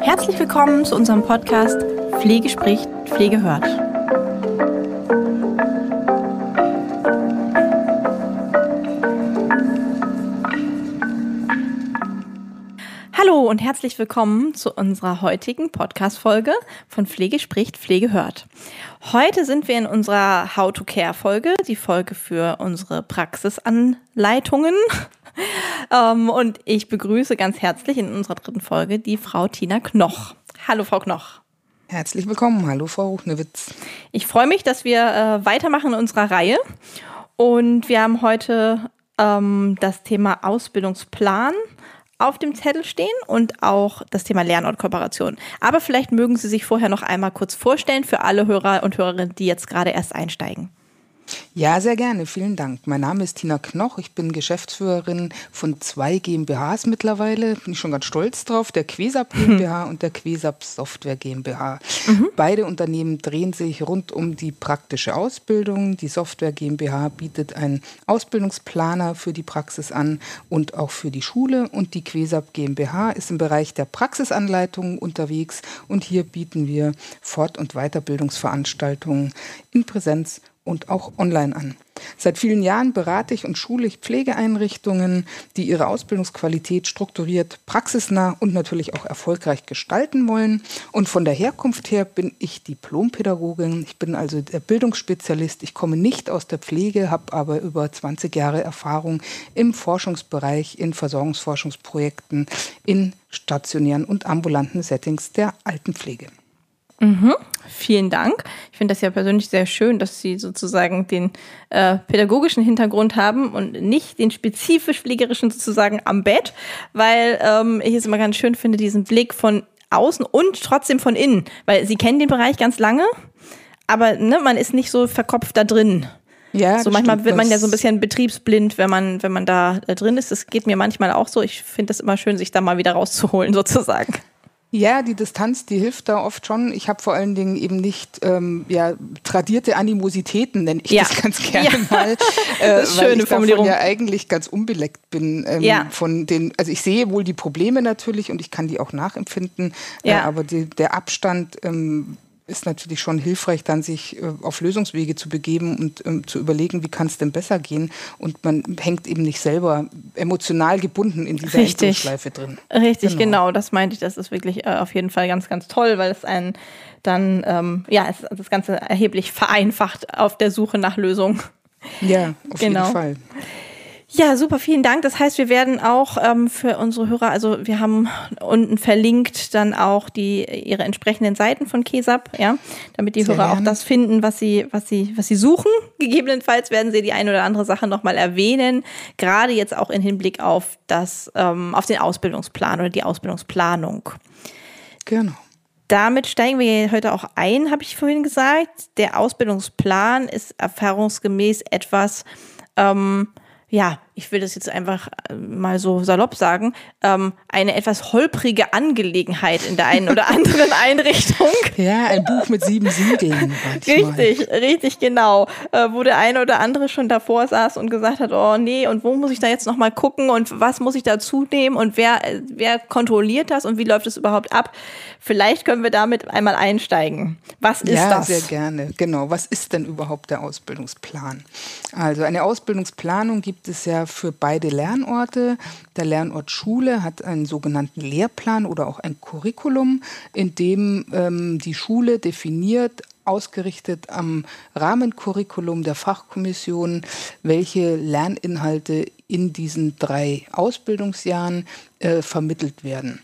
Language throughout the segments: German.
Herzlich willkommen zu unserem Podcast Pflege spricht, Pflege hört. Und herzlich willkommen zu unserer heutigen Podcast-Folge von Pflege spricht, Pflege hört. Heute sind wir in unserer How to Care Folge, die Folge für unsere Praxisanleitungen. ähm, und ich begrüße ganz herzlich in unserer dritten Folge die Frau Tina Knoch. Hallo, Frau Knoch. Herzlich willkommen. Hallo, Frau Ruchnewitz. Ich freue mich, dass wir äh, weitermachen in unserer Reihe. Und wir haben heute ähm, das Thema Ausbildungsplan auf dem Zettel stehen und auch das Thema Lernortkooperation. Aber vielleicht mögen Sie sich vorher noch einmal kurz vorstellen für alle Hörer und Hörerinnen, die jetzt gerade erst einsteigen. Ja, sehr gerne. Vielen Dank. Mein Name ist Tina Knoch. Ich bin Geschäftsführerin von zwei GmbHs mittlerweile. Bin ich schon ganz stolz drauf. Der Quesap GmbH und der Quesap Software GmbH. Mhm. Beide Unternehmen drehen sich rund um die praktische Ausbildung. Die Software GmbH bietet einen Ausbildungsplaner für die Praxis an und auch für die Schule. Und die Quesap GmbH ist im Bereich der Praxisanleitungen unterwegs. Und hier bieten wir Fort- und Weiterbildungsveranstaltungen in Präsenz und auch online an. Seit vielen Jahren berate ich und schule ich Pflegeeinrichtungen, die ihre Ausbildungsqualität strukturiert, praxisnah und natürlich auch erfolgreich gestalten wollen. Und von der Herkunft her bin ich Diplompädagogin. Ich bin also der Bildungsspezialist. Ich komme nicht aus der Pflege, habe aber über 20 Jahre Erfahrung im Forschungsbereich, in Versorgungsforschungsprojekten, in stationären und ambulanten Settings der Altenpflege. Mhm. Vielen Dank. Ich finde das ja persönlich sehr schön, dass Sie sozusagen den äh, pädagogischen Hintergrund haben und nicht den spezifisch pflegerischen sozusagen am Bett, weil ähm, ich es immer ganz schön finde, diesen Blick von außen und trotzdem von innen, weil Sie kennen den Bereich ganz lange, aber ne, man ist nicht so verkopft da drin. Ja, so manchmal stimmt, wird man ja so ein bisschen betriebsblind, wenn man, wenn man da äh, drin ist. Das geht mir manchmal auch so. Ich finde es immer schön, sich da mal wieder rauszuholen, sozusagen. Ja, die Distanz, die hilft da oft schon. Ich habe vor allen Dingen eben nicht ähm, ja, tradierte Animositäten, nenne ich ja. das ganz gerne ja. mal. Äh, das ist weil schöne ich Formulierung. ja eigentlich ganz unbeleckt bin ähm, ja. von den, also ich sehe wohl die Probleme natürlich und ich kann die auch nachempfinden, äh, ja. äh, aber die, der Abstand ähm, ist natürlich schon hilfreich, dann sich äh, auf Lösungswege zu begeben und ähm, zu überlegen, wie kann es denn besser gehen. Und man hängt eben nicht selber emotional gebunden in dieser Endlosschleife drin. Richtig, genau. genau. Das meinte ich. Das ist wirklich äh, auf jeden Fall ganz, ganz toll, weil es einen dann, ähm, ja, es, das Ganze erheblich vereinfacht auf der Suche nach Lösungen. Ja, auf genau. jeden Fall. Ja, super, vielen Dank. Das heißt, wir werden auch ähm, für unsere Hörer, also wir haben unten verlinkt dann auch die ihre entsprechenden Seiten von Kesab, ja, damit die Sehr Hörer gerne. auch das finden, was sie, was sie, was sie suchen. Gegebenenfalls werden sie die eine oder andere Sache nochmal erwähnen, gerade jetzt auch in Hinblick auf das, ähm, auf den Ausbildungsplan oder die Ausbildungsplanung. Genau. Damit steigen wir heute auch ein, habe ich vorhin gesagt. Der Ausbildungsplan ist erfahrungsgemäß etwas, ähm, ja, ich will das jetzt einfach äh, mal so salopp sagen, ähm, eine etwas holprige Angelegenheit in der einen oder anderen Einrichtung. Ja, ein Buch mit sieben Siegeln. Richtig, richtig genau. Äh, wo der eine oder andere schon davor saß und gesagt hat, oh nee, und wo muss ich da jetzt nochmal gucken und was muss ich dazu nehmen und wer, wer kontrolliert das und wie läuft es überhaupt ab? Vielleicht können wir damit einmal einsteigen. Was ist ja, das? Ja, sehr gerne. Genau. Was ist denn überhaupt der Ausbildungsplan? Also eine Ausbildungsplanung gibt es ja für beide Lernorte. Der Lernort Schule hat einen sogenannten Lehrplan oder auch ein Curriculum, in dem ähm, die Schule definiert, ausgerichtet am Rahmencurriculum der Fachkommission, welche Lerninhalte in diesen drei Ausbildungsjahren äh, vermittelt werden.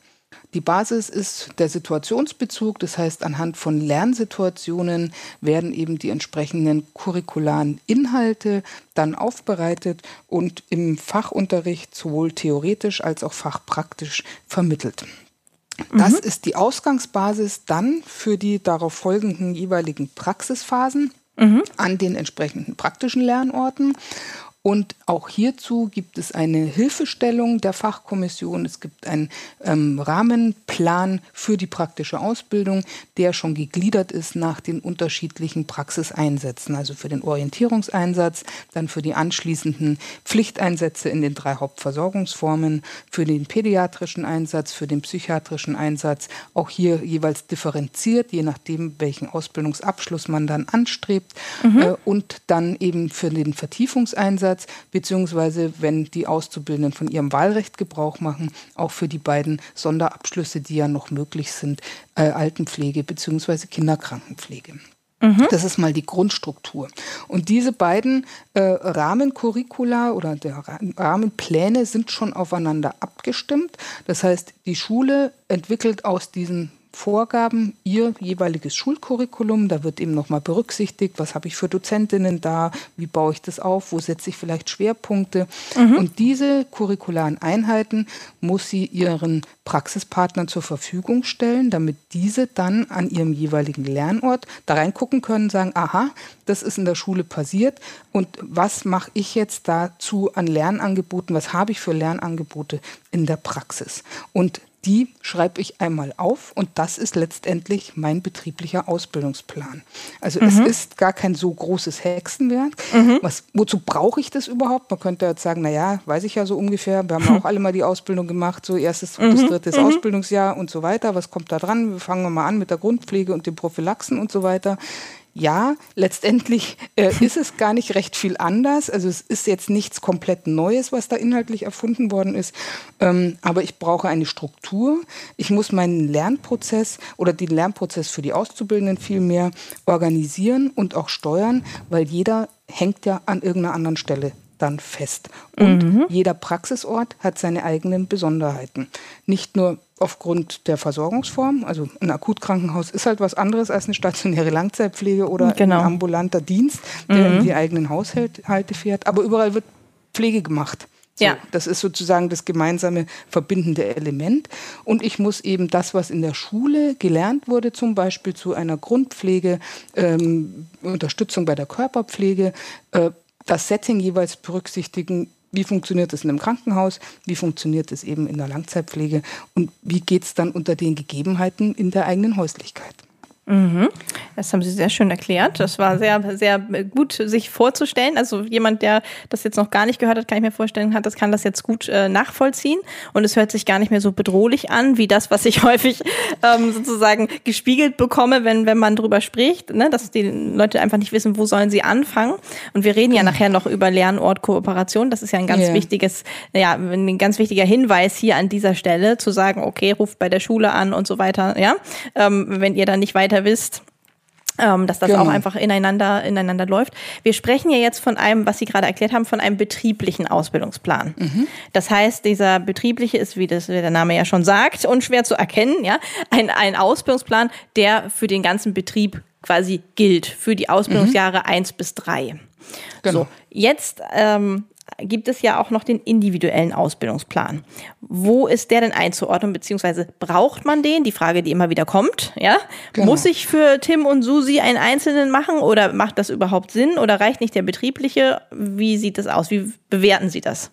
Die Basis ist der Situationsbezug, das heißt anhand von Lernsituationen werden eben die entsprechenden curricularen Inhalte dann aufbereitet und im Fachunterricht sowohl theoretisch als auch fachpraktisch vermittelt. Das mhm. ist die Ausgangsbasis dann für die darauf folgenden jeweiligen Praxisphasen mhm. an den entsprechenden praktischen Lernorten. Und auch hierzu gibt es eine Hilfestellung der Fachkommission. Es gibt einen ähm, Rahmenplan für die praktische Ausbildung, der schon gegliedert ist nach den unterschiedlichen Praxiseinsätzen. Also für den Orientierungseinsatz, dann für die anschließenden Pflichteinsätze in den drei Hauptversorgungsformen, für den pädiatrischen Einsatz, für den psychiatrischen Einsatz. Auch hier jeweils differenziert, je nachdem, welchen Ausbildungsabschluss man dann anstrebt. Mhm. Äh, und dann eben für den Vertiefungseinsatz Einsatz, beziehungsweise wenn die Auszubildenden von ihrem Wahlrecht Gebrauch machen, auch für die beiden Sonderabschlüsse, die ja noch möglich sind, äh, Altenpflege beziehungsweise Kinderkrankenpflege. Mhm. Das ist mal die Grundstruktur. Und diese beiden äh, Rahmencurricula oder der Rahmenpläne sind schon aufeinander abgestimmt. Das heißt, die Schule entwickelt aus diesen Vorgaben ihr jeweiliges Schulcurriculum. Da wird eben nochmal berücksichtigt, was habe ich für Dozentinnen da, wie baue ich das auf, wo setze ich vielleicht Schwerpunkte. Mhm. Und diese curricularen Einheiten muss sie ihren Praxispartnern zur Verfügung stellen, damit diese dann an ihrem jeweiligen Lernort da reingucken können, sagen, aha, das ist in der Schule passiert und was mache ich jetzt dazu an Lernangeboten, was habe ich für Lernangebote in der Praxis. Und die schreibe ich einmal auf und das ist letztendlich mein betrieblicher Ausbildungsplan. Also mhm. es ist gar kein so großes Hexenwerk. Mhm. Was, wozu brauche ich das überhaupt? Man könnte jetzt sagen, naja, weiß ich ja so ungefähr. Wir haben auch alle mal die Ausbildung gemacht, so erstes, mhm. drittes mhm. Ausbildungsjahr und so weiter. Was kommt da dran? Wir fangen mal an mit der Grundpflege und den Prophylaxen und so weiter ja, letztendlich äh, ist es gar nicht recht viel anders. Also es ist jetzt nichts komplett Neues, was da inhaltlich erfunden worden ist. Ähm, aber ich brauche eine Struktur. Ich muss meinen Lernprozess oder den Lernprozess für die Auszubildenden viel mehr organisieren und auch steuern, weil jeder hängt ja an irgendeiner anderen Stelle dann fest. Und mhm. jeder Praxisort hat seine eigenen Besonderheiten. Nicht nur aufgrund der Versorgungsform. Also ein Akutkrankenhaus ist halt was anderes als eine stationäre Langzeitpflege oder genau. ein ambulanter Dienst, der mhm. in die eigenen Haushalte fährt. Aber überall wird Pflege gemacht. So, ja. Das ist sozusagen das gemeinsame verbindende Element. Und ich muss eben das, was in der Schule gelernt wurde, zum Beispiel zu einer Grundpflege, ähm, Unterstützung bei der Körperpflege, äh, das Setting jeweils berücksichtigen, wie funktioniert es in einem Krankenhaus, wie funktioniert es eben in der Langzeitpflege und wie geht es dann unter den Gegebenheiten in der eigenen Häuslichkeit. Mhm. Das haben Sie sehr schön erklärt. Das war sehr, sehr gut, sich vorzustellen. Also jemand, der das jetzt noch gar nicht gehört hat, kann ich mir vorstellen, hat, das kann das jetzt gut äh, nachvollziehen. Und es hört sich gar nicht mehr so bedrohlich an, wie das, was ich häufig ähm, sozusagen gespiegelt bekomme, wenn, wenn man drüber spricht, ne? dass die Leute einfach nicht wissen, wo sollen sie anfangen. Und wir reden ja nachher noch über Lernortkooperation. Das ist ja ein ganz yeah. wichtiges, ja, ein ganz wichtiger Hinweis hier an dieser Stelle, zu sagen, okay, ruft bei der Schule an und so weiter, ja. Ähm, wenn ihr da nicht weiter wisst, ähm, dass das genau. auch einfach ineinander, ineinander läuft. Wir sprechen ja jetzt von einem, was Sie gerade erklärt haben, von einem betrieblichen Ausbildungsplan. Mhm. Das heißt, dieser betriebliche ist, wie, das, wie der Name ja schon sagt, unschwer zu erkennen, ja, ein, ein Ausbildungsplan, der für den ganzen Betrieb quasi gilt, für die Ausbildungsjahre mhm. eins bis drei. Genau. So, jetzt ähm, gibt es ja auch noch den individuellen Ausbildungsplan. Wo ist der denn einzuordnen, beziehungsweise braucht man den? Die Frage, die immer wieder kommt, ja? Genau. Muss ich für Tim und Susi einen einzelnen machen oder macht das überhaupt Sinn oder reicht nicht der betriebliche? Wie sieht das aus? Wie bewerten Sie das?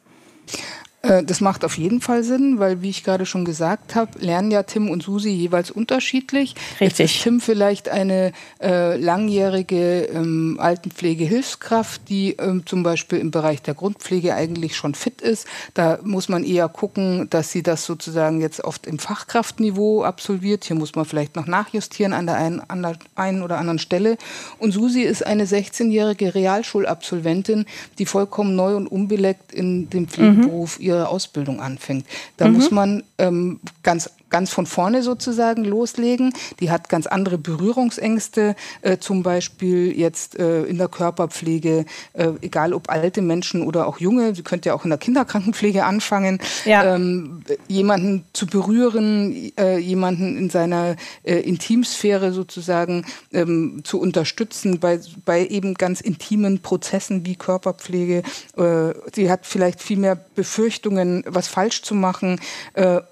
Äh, das macht auf jeden Fall Sinn, weil, wie ich gerade schon gesagt habe, lernen ja Tim und Susi jeweils unterschiedlich. Richtig. Jetzt ist Tim vielleicht eine äh, langjährige ähm, Altenpflegehilfskraft, die ähm, zum Beispiel im Bereich der Grundpflege eigentlich schon fit ist. Da muss man eher gucken, dass sie das sozusagen jetzt oft im Fachkraftniveau absolviert. Hier muss man vielleicht noch nachjustieren an der einen, an der einen oder anderen Stelle. Und Susi ist eine 16-jährige Realschulabsolventin, die vollkommen neu und unbeleckt in dem Pflegeberuf mhm ihre Ausbildung anfängt. Da mhm. muss man ähm, ganz ganz von vorne sozusagen loslegen. Die hat ganz andere Berührungsängste, äh, zum Beispiel jetzt äh, in der Körperpflege, äh, egal ob alte Menschen oder auch junge. Sie könnte ja auch in der Kinderkrankenpflege anfangen, ja. ähm, jemanden zu berühren, äh, jemanden in seiner äh, Intimsphäre sozusagen ähm, zu unterstützen bei, bei eben ganz intimen Prozessen wie Körperpflege. Äh, sie hat vielleicht viel mehr Befürchtungen, was falsch zu machen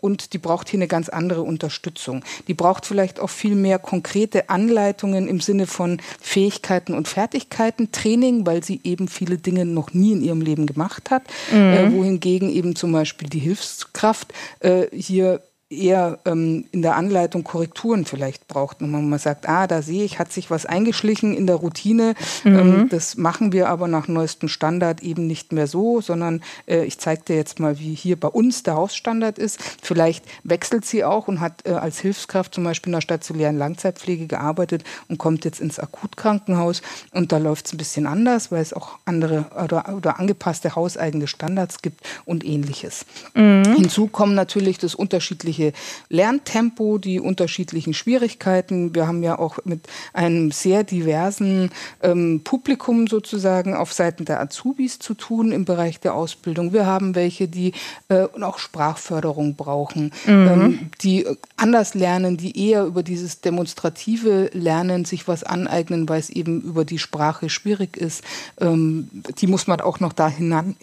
und die braucht hier eine ganz ganz andere Unterstützung. Die braucht vielleicht auch viel mehr konkrete Anleitungen im Sinne von Fähigkeiten und Fertigkeiten, Training, weil sie eben viele Dinge noch nie in ihrem Leben gemacht hat, mhm. äh, wohingegen eben zum Beispiel die Hilfskraft äh, hier eher ähm, in der Anleitung Korrekturen vielleicht braucht. Und man sagt, ah, da sehe ich, hat sich was eingeschlichen in der Routine. Mhm. Ähm, das machen wir aber nach neuestem Standard eben nicht mehr so, sondern äh, ich zeige dir jetzt mal, wie hier bei uns der Hausstandard ist. Vielleicht wechselt sie auch und hat äh, als Hilfskraft zum Beispiel in der stationären Langzeitpflege gearbeitet und kommt jetzt ins Akutkrankenhaus und da läuft es ein bisschen anders, weil es auch andere oder, oder angepasste hauseigene Standards gibt und ähnliches. Mhm. Hinzu kommen natürlich das unterschiedliche unterschiedliche Lerntempo, die unterschiedlichen Schwierigkeiten. Wir haben ja auch mit einem sehr diversen ähm, Publikum sozusagen auf Seiten der Azubis zu tun im Bereich der Ausbildung. Wir haben welche, die äh, auch Sprachförderung brauchen, mhm. ähm, die anders lernen, die eher über dieses demonstrative Lernen sich was aneignen, weil es eben über die Sprache schwierig ist. Ähm, die muss man auch noch da hinan,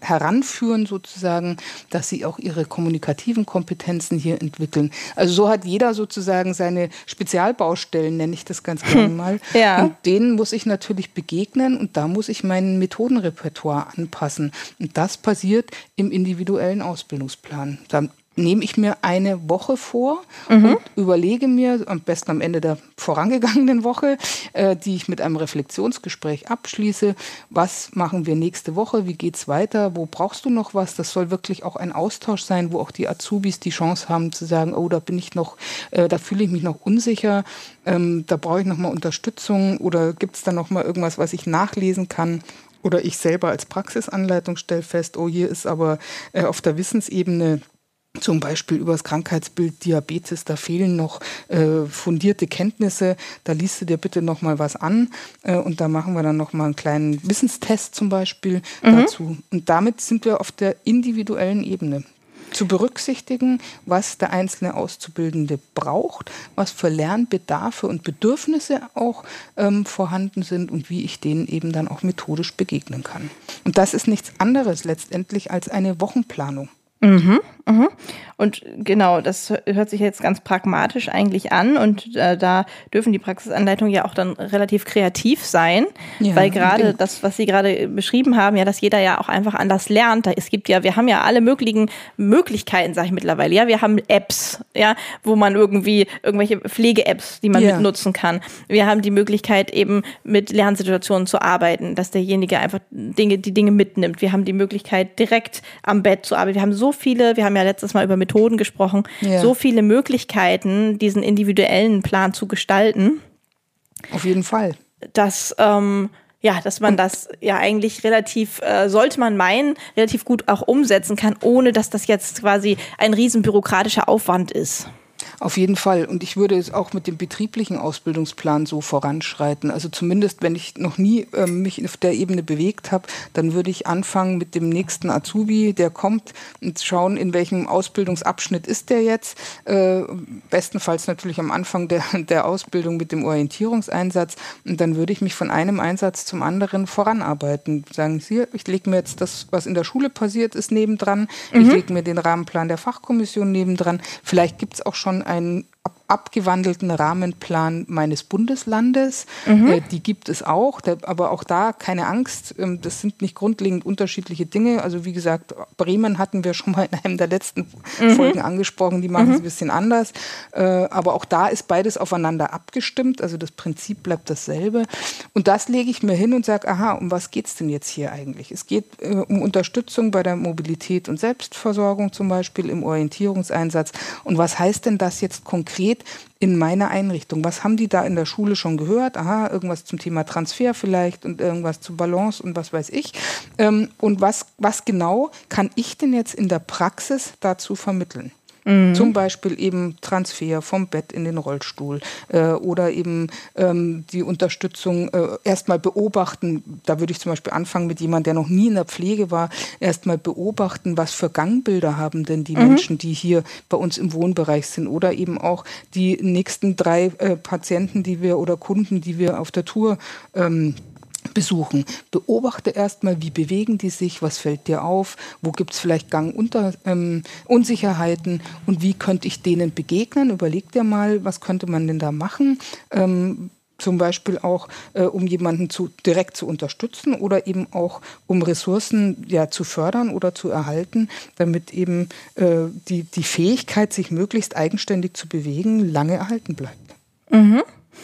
heranführen sozusagen, dass sie auch ihre kommunikativen Kompetenzen Kompetenzen hier entwickeln. Also so hat jeder sozusagen seine Spezialbaustellen, nenne ich das ganz gerne mal. ja. Und denen muss ich natürlich begegnen und da muss ich mein Methodenrepertoire anpassen. Und das passiert im individuellen Ausbildungsplan. Da nehme ich mir eine Woche vor mhm. und überlege mir, am besten am Ende der vorangegangenen Woche, äh, die ich mit einem Reflexionsgespräch abschließe, was machen wir nächste Woche, wie geht es weiter, wo brauchst du noch was? Das soll wirklich auch ein Austausch sein, wo auch die Azubis die Chance haben zu sagen, oh, da bin ich noch, äh, da fühle ich mich noch unsicher, ähm, da brauche ich noch mal Unterstützung oder gibt es da noch mal irgendwas, was ich nachlesen kann? Oder ich selber als Praxisanleitung stelle fest, oh, hier ist aber äh, auf der Wissensebene zum Beispiel über das Krankheitsbild Diabetes, da fehlen noch äh, fundierte Kenntnisse. Da liest du dir bitte noch mal was an äh, und da machen wir dann noch mal einen kleinen Wissenstest zum Beispiel mhm. dazu. Und damit sind wir auf der individuellen Ebene zu berücksichtigen, was der einzelne Auszubildende braucht, was für Lernbedarfe und Bedürfnisse auch ähm, vorhanden sind und wie ich denen eben dann auch methodisch begegnen kann. Und das ist nichts anderes letztendlich als eine Wochenplanung. Mhm, mhm. Und genau, das hört sich jetzt ganz pragmatisch eigentlich an und äh, da dürfen die Praxisanleitungen ja auch dann relativ kreativ sein, ja, weil gerade das, was Sie gerade beschrieben haben, ja, dass jeder ja auch einfach anders lernt. Es gibt ja, wir haben ja alle möglichen Möglichkeiten, sage ich mittlerweile. Ja, wir haben Apps, ja, wo man irgendwie irgendwelche Pflege-Apps, die man ja. mitnutzen kann. Wir haben die Möglichkeit eben mit Lernsituationen zu arbeiten, dass derjenige einfach Dinge, die Dinge mitnimmt. Wir haben die Möglichkeit direkt am Bett zu arbeiten. Wir haben so viele, wir haben ja letztes Mal über Methoden gesprochen, ja. so viele Möglichkeiten, diesen individuellen Plan zu gestalten. Auf jeden Fall. Dass, ähm, ja, dass man das ja eigentlich relativ, äh, sollte man meinen, relativ gut auch umsetzen kann, ohne dass das jetzt quasi ein riesen bürokratischer Aufwand ist. Auf jeden Fall. Und ich würde es auch mit dem betrieblichen Ausbildungsplan so voranschreiten. Also zumindest, wenn ich noch nie äh, mich auf der Ebene bewegt habe, dann würde ich anfangen mit dem nächsten Azubi, der kommt und schauen, in welchem Ausbildungsabschnitt ist der jetzt. Äh, bestenfalls natürlich am Anfang der, der Ausbildung mit dem Orientierungseinsatz. Und dann würde ich mich von einem Einsatz zum anderen voranarbeiten. Sagen Sie, ich lege mir jetzt das, was in der Schule passiert ist, nebendran. Mhm. Ich lege mir den Rahmenplan der Fachkommission nebendran. Vielleicht gibt es auch schon einen abgewandelten Rahmenplan meines Bundeslandes. Mhm. Äh, die gibt es auch, der, aber auch da keine Angst. Ähm, das sind nicht grundlegend unterschiedliche Dinge. Also wie gesagt, Bremen hatten wir schon mal in einem der letzten mhm. Folgen angesprochen. Die machen es mhm. ein bisschen anders. Äh, aber auch da ist beides aufeinander abgestimmt. Also das Prinzip bleibt dasselbe. Und das lege ich mir hin und sage, aha, um was geht es denn jetzt hier eigentlich? Es geht äh, um Unterstützung bei der Mobilität und Selbstversorgung zum Beispiel im Orientierungseinsatz. Und was heißt denn das jetzt konkret? Geht in meine Einrichtung. Was haben die da in der Schule schon gehört? Aha, irgendwas zum Thema Transfer vielleicht und irgendwas zu Balance und was weiß ich. Ähm, und was, was genau kann ich denn jetzt in der Praxis dazu vermitteln? Mhm. Zum Beispiel eben Transfer vom Bett in den Rollstuhl äh, oder eben ähm, die Unterstützung äh, erstmal beobachten. Da würde ich zum Beispiel anfangen mit jemandem, der noch nie in der Pflege war, erstmal beobachten, was für Gangbilder haben denn die mhm. Menschen, die hier bei uns im Wohnbereich sind oder eben auch die nächsten drei äh, Patienten, die wir oder Kunden, die wir auf der Tour ähm, besuchen. Beobachte erstmal, wie bewegen die sich, was fällt dir auf, wo gibt es vielleicht Gangunsicherheiten ähm, und wie könnte ich denen begegnen. Überleg dir mal, was könnte man denn da machen. Ähm, zum Beispiel auch, äh, um jemanden zu, direkt zu unterstützen oder eben auch, um Ressourcen ja, zu fördern oder zu erhalten, damit eben äh, die, die Fähigkeit, sich möglichst eigenständig zu bewegen, lange erhalten bleibt. Mhm.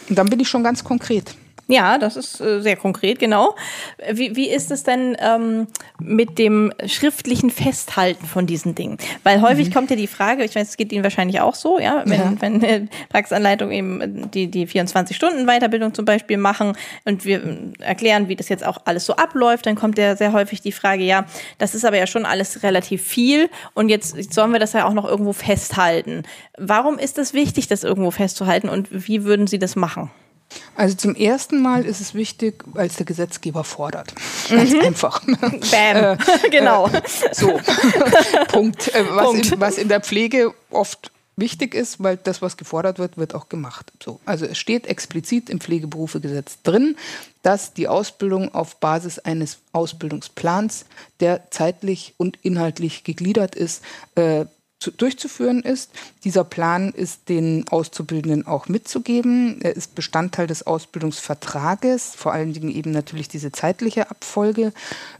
Und dann bin ich schon ganz konkret. Ja, das ist äh, sehr konkret, genau. Wie, wie ist es denn ähm, mit dem schriftlichen Festhalten von diesen Dingen? Weil häufig mhm. kommt ja die Frage, ich weiß, es geht Ihnen wahrscheinlich auch so, ja, wenn, ja. wenn äh, Praxisanleitung eben die, die 24-Stunden-Weiterbildung zum Beispiel machen und wir äh, erklären, wie das jetzt auch alles so abläuft, dann kommt ja sehr häufig die Frage, ja, das ist aber ja schon alles relativ viel und jetzt sollen wir das ja auch noch irgendwo festhalten. Warum ist es wichtig, das irgendwo festzuhalten und wie würden Sie das machen? Also zum ersten Mal ist es wichtig, als der Gesetzgeber fordert. Ganz mhm. einfach. Bam. Äh, genau. Äh, so. Punkt. Äh, was, Punkt. In, was in der Pflege oft wichtig ist, weil das, was gefordert wird, wird auch gemacht. So. Also es steht explizit im Pflegeberufegesetz drin, dass die Ausbildung auf Basis eines Ausbildungsplans, der zeitlich und inhaltlich gegliedert ist, äh, zu, durchzuführen ist. Dieser Plan ist den Auszubildenden auch mitzugeben. Er ist Bestandteil des Ausbildungsvertrages, vor allen Dingen eben natürlich diese zeitliche Abfolge.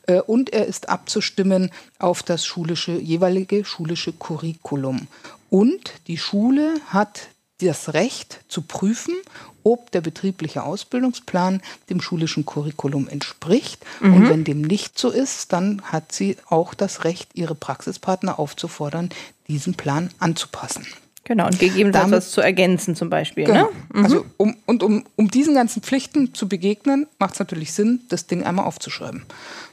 Äh, und er ist abzustimmen auf das schulische, jeweilige schulische Curriculum. Und die Schule hat das Recht zu prüfen, ob der betriebliche Ausbildungsplan dem schulischen Curriculum entspricht. Mhm. Und wenn dem nicht so ist, dann hat sie auch das Recht, ihre Praxispartner aufzufordern, diesen Plan anzupassen. Genau, und gegebenenfalls Damit, was zu ergänzen zum Beispiel. Genau. Ne? Mhm. Also um, und um, um diesen ganzen Pflichten zu begegnen, macht es natürlich Sinn, das Ding einmal aufzuschreiben.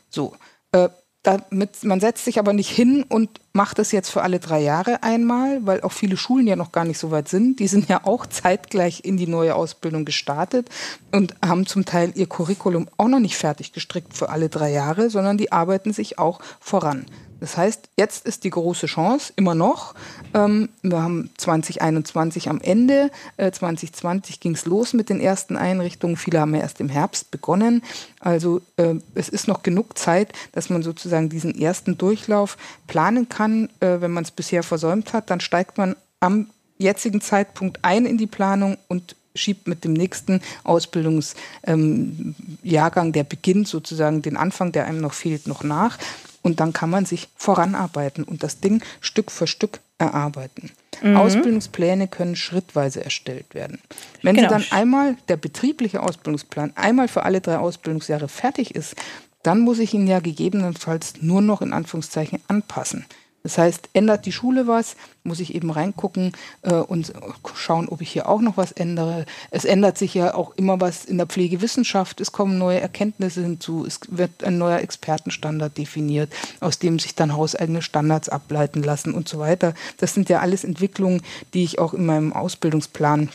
So. Äh, damit, man setzt sich aber nicht hin und macht es jetzt für alle drei Jahre einmal, weil auch viele Schulen ja noch gar nicht so weit sind. Die sind ja auch zeitgleich in die neue Ausbildung gestartet und haben zum Teil ihr Curriculum auch noch nicht fertig gestrickt für alle drei Jahre, sondern die arbeiten sich auch voran. Das heißt, jetzt ist die große Chance immer noch. Ähm, wir haben 2021 am Ende, äh, 2020 ging es los mit den ersten Einrichtungen. Viele haben ja erst im Herbst begonnen. Also äh, es ist noch genug Zeit, dass man sozusagen diesen ersten Durchlauf planen kann. Äh, wenn man es bisher versäumt hat, dann steigt man am jetzigen Zeitpunkt ein in die Planung und schiebt mit dem nächsten Ausbildungsjahrgang, ähm, der beginnt, sozusagen den Anfang, der einem noch fehlt, noch nach. Und dann kann man sich voranarbeiten und das Ding Stück für Stück erarbeiten. Mhm. Ausbildungspläne können schrittweise erstellt werden. Wenn genau. dann einmal, der betriebliche Ausbildungsplan, einmal für alle drei Ausbildungsjahre fertig ist, dann muss ich ihn ja gegebenenfalls nur noch in Anführungszeichen anpassen. Das heißt, ändert die Schule was, muss ich eben reingucken äh, und schauen, ob ich hier auch noch was ändere. Es ändert sich ja auch immer was in der Pflegewissenschaft. Es kommen neue Erkenntnisse hinzu. Es wird ein neuer Expertenstandard definiert, aus dem sich dann hauseigene Standards ableiten lassen und so weiter. Das sind ja alles Entwicklungen, die ich auch in meinem Ausbildungsplan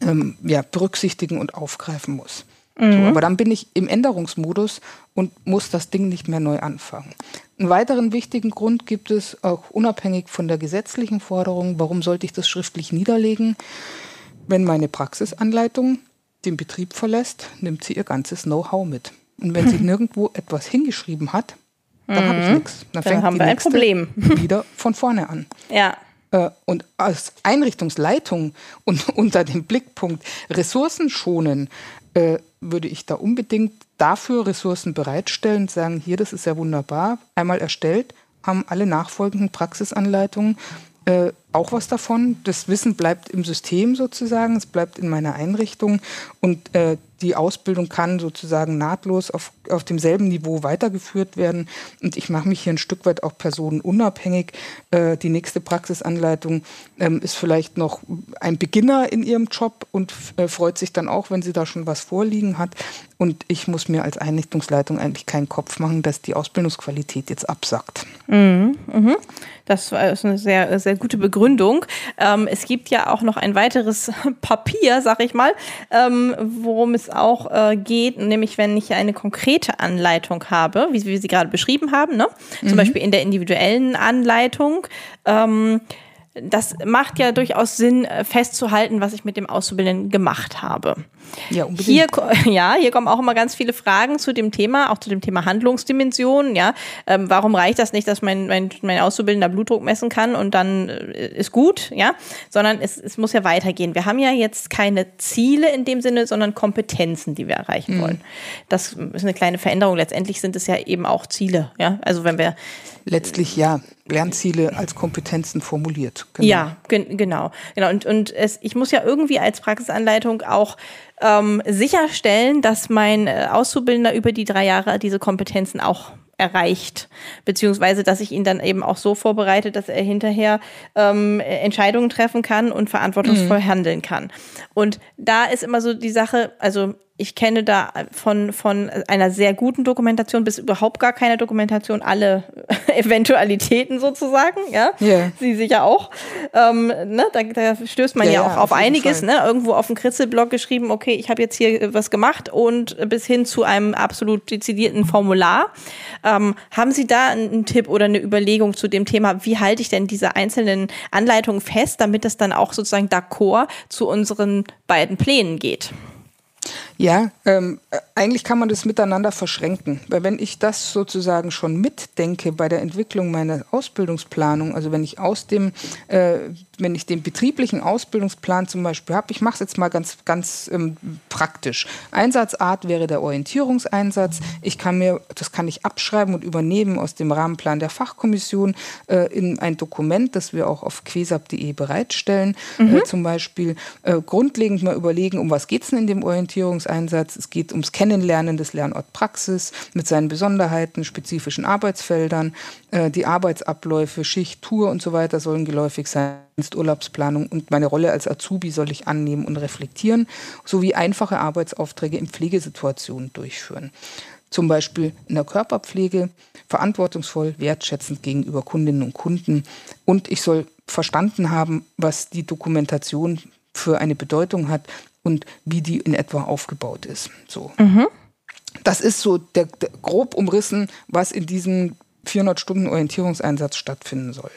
ähm, ja, berücksichtigen und aufgreifen muss. Mhm. So, aber dann bin ich im Änderungsmodus und muss das Ding nicht mehr neu anfangen. Einen weiteren wichtigen Grund gibt es auch unabhängig von der gesetzlichen Forderung, warum sollte ich das schriftlich niederlegen? Wenn meine Praxisanleitung den Betrieb verlässt, nimmt sie ihr ganzes Know-how mit. Und wenn sie nirgendwo etwas hingeschrieben hat, dann mhm. habe ich nichts. Dann, dann fängt haben die wir ein Problem. wieder von vorne an. Ja. Äh, und als Einrichtungsleitung und unter dem Blickpunkt Ressourcen schonen, äh, würde ich da unbedingt dafür Ressourcen bereitstellen und sagen, hier, das ist ja wunderbar, einmal erstellt, haben alle nachfolgenden Praxisanleitungen äh, auch was davon. Das Wissen bleibt im System sozusagen, es bleibt in meiner Einrichtung und äh, die Ausbildung kann sozusagen nahtlos auf, auf demselben Niveau weitergeführt werden. Und ich mache mich hier ein Stück weit auch personenunabhängig. Äh, die nächste Praxisanleitung ähm, ist vielleicht noch ein Beginner in ihrem Job und äh, freut sich dann auch, wenn sie da schon was vorliegen hat. Und ich muss mir als Einrichtungsleitung eigentlich keinen Kopf machen, dass die Ausbildungsqualität jetzt absackt. Mhm, mh. Das ist eine sehr, sehr gute Begründung. Ähm, es gibt ja auch noch ein weiteres Papier, sag ich mal, ähm, worum es auch äh, geht, nämlich wenn ich eine konkrete Anleitung habe, wie, wie Sie gerade beschrieben haben, ne? zum mhm. Beispiel in der individuellen Anleitung. Ähm, das macht ja durchaus Sinn, äh, festzuhalten, was ich mit dem Auszubildenden gemacht habe. Ja, unbedingt. Hier, ja, hier kommen auch immer ganz viele Fragen zu dem Thema, auch zu dem Thema Handlungsdimension. Ja, ähm, warum reicht das nicht, dass mein, mein, mein Auszubildender Blutdruck messen kann und dann äh, ist gut, ja? Sondern es, es muss ja weitergehen. Wir haben ja jetzt keine Ziele in dem Sinne, sondern Kompetenzen, die wir erreichen mhm. wollen. Das ist eine kleine Veränderung. Letztendlich sind es ja eben auch Ziele. Ja, also wenn wir letztlich ja Lernziele als Kompetenzen formuliert. Genau. Ja, gen genau, genau. Und und es, ich muss ja irgendwie als Praxisanleitung auch ähm, sicherstellen, dass mein äh, Auszubildender über die drei Jahre diese Kompetenzen auch erreicht, beziehungsweise dass ich ihn dann eben auch so vorbereite, dass er hinterher ähm, Entscheidungen treffen kann und verantwortungsvoll mhm. handeln kann. Und da ist immer so die Sache, also ich kenne da von, von einer sehr guten Dokumentation bis überhaupt gar keine Dokumentation alle Eventualitäten sozusagen, ja. Yeah. Sie sicher auch. Ähm, ne? da, da stößt man ja, ja auch auf, auf einiges, ne? Irgendwo auf dem Kritzelblog geschrieben, okay, ich habe jetzt hier was gemacht und bis hin zu einem absolut dezidierten Formular. Ähm, haben Sie da einen Tipp oder eine Überlegung zu dem Thema, wie halte ich denn diese einzelnen Anleitungen fest, damit das dann auch sozusagen d'accord zu unseren beiden Plänen geht? Ja, ähm, eigentlich kann man das miteinander verschränken. Weil wenn ich das sozusagen schon mitdenke bei der Entwicklung meiner Ausbildungsplanung, also wenn ich aus dem, äh, wenn ich den betrieblichen Ausbildungsplan zum Beispiel habe, ich mache es jetzt mal ganz, ganz ähm, praktisch. Einsatzart wäre der Orientierungseinsatz. Ich kann mir, das kann ich abschreiben und übernehmen aus dem Rahmenplan der Fachkommission äh, in ein Dokument, das wir auch auf quesab.de bereitstellen. Mhm. Äh, zum Beispiel äh, grundlegend mal überlegen, um was geht es denn in dem Orientierungseinsatz? Es geht ums Kennen Kennenlernen des Lernort Praxis mit seinen Besonderheiten, spezifischen Arbeitsfeldern. Äh, die Arbeitsabläufe, Schicht, Tour und so weiter sollen geläufig sein. Urlaubsplanung und meine Rolle als Azubi soll ich annehmen und reflektieren, sowie einfache Arbeitsaufträge in Pflegesituationen durchführen. Zum Beispiel in der Körperpflege, verantwortungsvoll, wertschätzend gegenüber Kundinnen und Kunden. Und ich soll verstanden haben, was die Dokumentation für eine Bedeutung hat, und wie die in etwa aufgebaut ist. So. Mhm. Das ist so der, der, grob umrissen, was in diesem 400 Stunden Orientierungseinsatz stattfinden soll.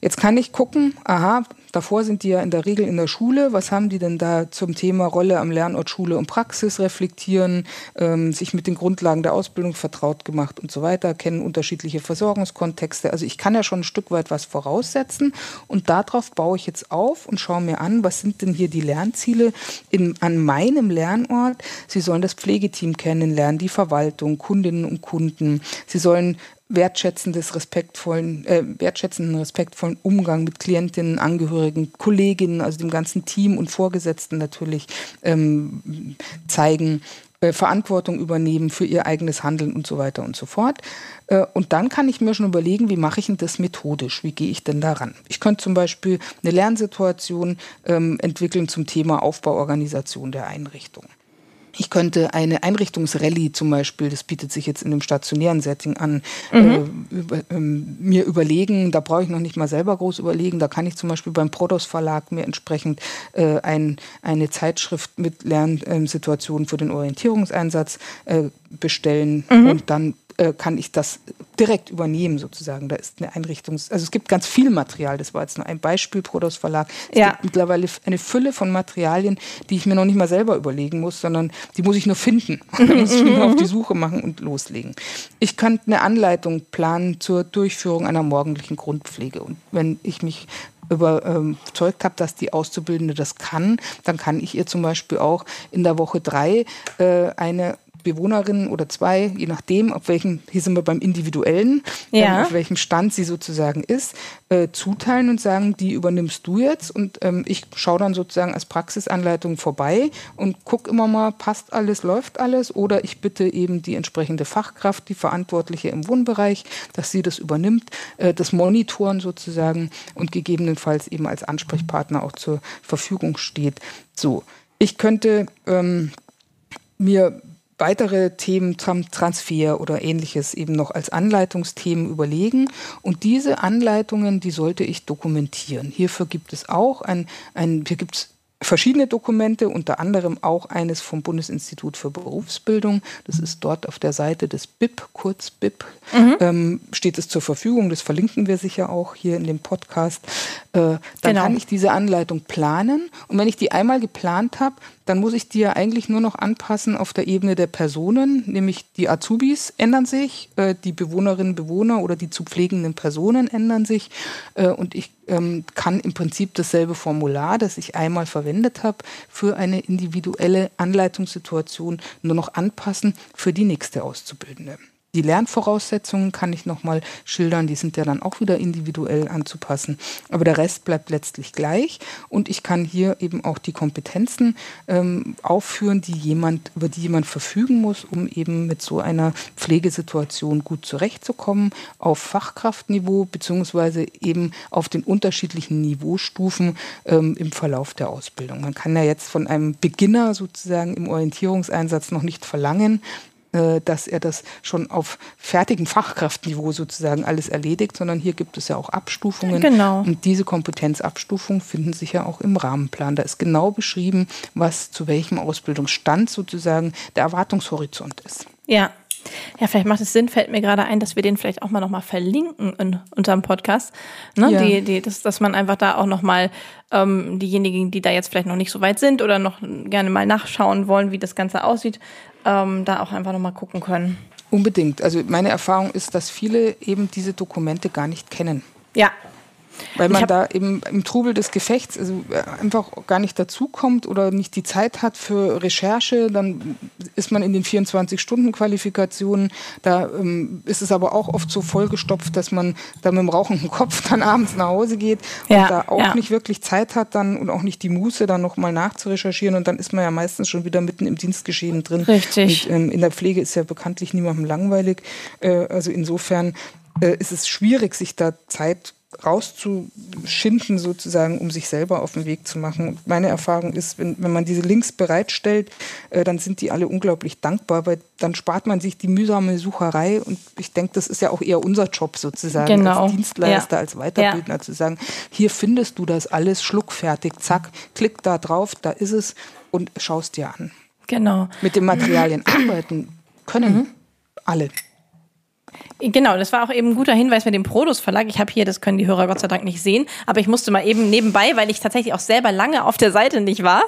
Jetzt kann ich gucken, aha, davor sind die ja in der Regel in der Schule. Was haben die denn da zum Thema Rolle am Lernort Schule und Praxis reflektieren, ähm, sich mit den Grundlagen der Ausbildung vertraut gemacht und so weiter, kennen unterschiedliche Versorgungskontexte. Also ich kann ja schon ein Stück weit was voraussetzen und darauf baue ich jetzt auf und schaue mir an, was sind denn hier die Lernziele in, an meinem Lernort. Sie sollen das Pflegeteam kennenlernen, die Verwaltung, Kundinnen und Kunden. Sie sollen wertschätzendes, respektvollen, äh, wertschätzenden, respektvollen Umgang mit Klientinnen, Angehörigen, Kolleginnen, also dem ganzen Team und Vorgesetzten natürlich ähm, zeigen, äh, Verantwortung übernehmen für ihr eigenes Handeln und so weiter und so fort. Äh, und dann kann ich mir schon überlegen, wie mache ich denn das methodisch? Wie gehe ich denn daran? Ich könnte zum Beispiel eine Lernsituation ähm, entwickeln zum Thema Aufbauorganisation der Einrichtung. Ich könnte eine Einrichtungsrallye zum Beispiel, das bietet sich jetzt in dem stationären Setting an, mhm. äh, über, ähm, mir überlegen, da brauche ich noch nicht mal selber groß überlegen, da kann ich zum Beispiel beim Prodos Verlag mir entsprechend äh, ein, eine Zeitschrift mit Lernsituationen für den Orientierungseinsatz äh, bestellen mhm. und dann äh, kann ich das direkt übernehmen sozusagen. Da ist eine Einrichtungs-, also es gibt ganz viel Material. Das war jetzt nur ein Beispiel, Prodos Verlag. Es ja. gibt mittlerweile eine Fülle von Materialien, die ich mir noch nicht mal selber überlegen muss, sondern die muss ich nur finden. da muss ich nur auf die Suche machen und loslegen. Ich könnte eine Anleitung planen zur Durchführung einer morgendlichen Grundpflege. Und wenn ich mich überzeugt habe, dass die Auszubildende das kann, dann kann ich ihr zum Beispiel auch in der Woche drei äh, eine Bewohnerinnen oder zwei, je nachdem, auf welchem, hier sind wir beim Individuellen, ja. ähm, auf welchem Stand sie sozusagen ist, äh, zuteilen und sagen, die übernimmst du jetzt und ähm, ich schaue dann sozusagen als Praxisanleitung vorbei und gucke immer mal, passt alles, läuft alles oder ich bitte eben die entsprechende Fachkraft, die Verantwortliche im Wohnbereich, dass sie das übernimmt, äh, das Monitoren sozusagen und gegebenenfalls eben als Ansprechpartner auch zur Verfügung steht. So, ich könnte ähm, mir weitere Themen, Transfer oder ähnliches eben noch als Anleitungsthemen überlegen. Und diese Anleitungen, die sollte ich dokumentieren. Hierfür gibt es auch ein, ein hier gibt es verschiedene Dokumente, unter anderem auch eines vom Bundesinstitut für Berufsbildung. Das ist dort auf der Seite des BIP, kurz BIP, mhm. ähm, steht es zur Verfügung. Das verlinken wir sicher auch hier in dem Podcast. Äh, dann genau. kann ich diese Anleitung planen. Und wenn ich die einmal geplant habe, dann muss ich die ja eigentlich nur noch anpassen auf der Ebene der Personen, nämlich die Azubis ändern sich, äh, die Bewohnerinnen, Bewohner oder die zu pflegenden Personen ändern sich äh, und ich ähm, kann im Prinzip dasselbe Formular, das ich einmal verwendet habe, für eine individuelle Anleitungssituation nur noch anpassen für die nächste Auszubildende. Die Lernvoraussetzungen kann ich nochmal schildern, die sind ja dann auch wieder individuell anzupassen. Aber der Rest bleibt letztlich gleich und ich kann hier eben auch die Kompetenzen ähm, aufführen, die jemand, über die jemand verfügen muss, um eben mit so einer Pflegesituation gut zurechtzukommen, auf Fachkraftniveau beziehungsweise eben auf den unterschiedlichen Niveaustufen ähm, im Verlauf der Ausbildung. Man kann ja jetzt von einem Beginner sozusagen im Orientierungseinsatz noch nicht verlangen, äh, dass er das schon auf fertigem Fachkraftniveau sozusagen alles erledigt, sondern hier gibt es ja auch Abstufungen. Genau. Und diese Kompetenzabstufungen finden sich ja auch im Rahmenplan. Da ist genau beschrieben, was zu welchem Ausbildungsstand sozusagen der Erwartungshorizont ist. Ja, ja, vielleicht macht es Sinn, fällt mir gerade ein, dass wir den vielleicht auch mal nochmal verlinken in unserem Podcast. Ne? Ja. Die, die, dass, dass man einfach da auch nochmal ähm, diejenigen, die da jetzt vielleicht noch nicht so weit sind oder noch gerne mal nachschauen wollen, wie das Ganze aussieht, ähm, da auch einfach nochmal gucken können. Unbedingt. Also meine Erfahrung ist, dass viele eben diese Dokumente gar nicht kennen. Ja, weil man da eben im Trubel des Gefechts also äh, einfach gar nicht dazukommt oder nicht die Zeit hat für Recherche. Dann ist man in den 24-Stunden-Qualifikationen. Da ähm, ist es aber auch oft so vollgestopft, dass man da mit dem rauchenden Kopf dann abends nach Hause geht ja, und da auch ja. nicht wirklich Zeit hat dann und auch nicht die Muße, dann nochmal nachzurecherchieren. Und dann ist man ja meistens schon wieder mitten im Dienstgeschehen drin. Richtig. Und, ähm, in der Pflege ist ja bekanntlich niemandem langweilig. Äh, also insofern äh, ist es schwierig, sich da Zeit rauszuschinden sozusagen, um sich selber auf den Weg zu machen. Und meine Erfahrung ist, wenn, wenn man diese Links bereitstellt, äh, dann sind die alle unglaublich dankbar, weil dann spart man sich die mühsame Sucherei und ich denke, das ist ja auch eher unser Job sozusagen genau. als Dienstleister, ja. als Weiterbildner ja. zu sagen, hier findest du das alles schluckfertig, zack, klick da drauf, da ist es und schaust dir an. Genau. Mit den Materialien arbeiten können mhm. alle. Genau, das war auch eben ein guter Hinweis mit dem Produs Verlag. Ich habe hier, das können die Hörer Gott sei Dank nicht sehen, aber ich musste mal eben nebenbei, weil ich tatsächlich auch selber lange auf der Seite nicht war.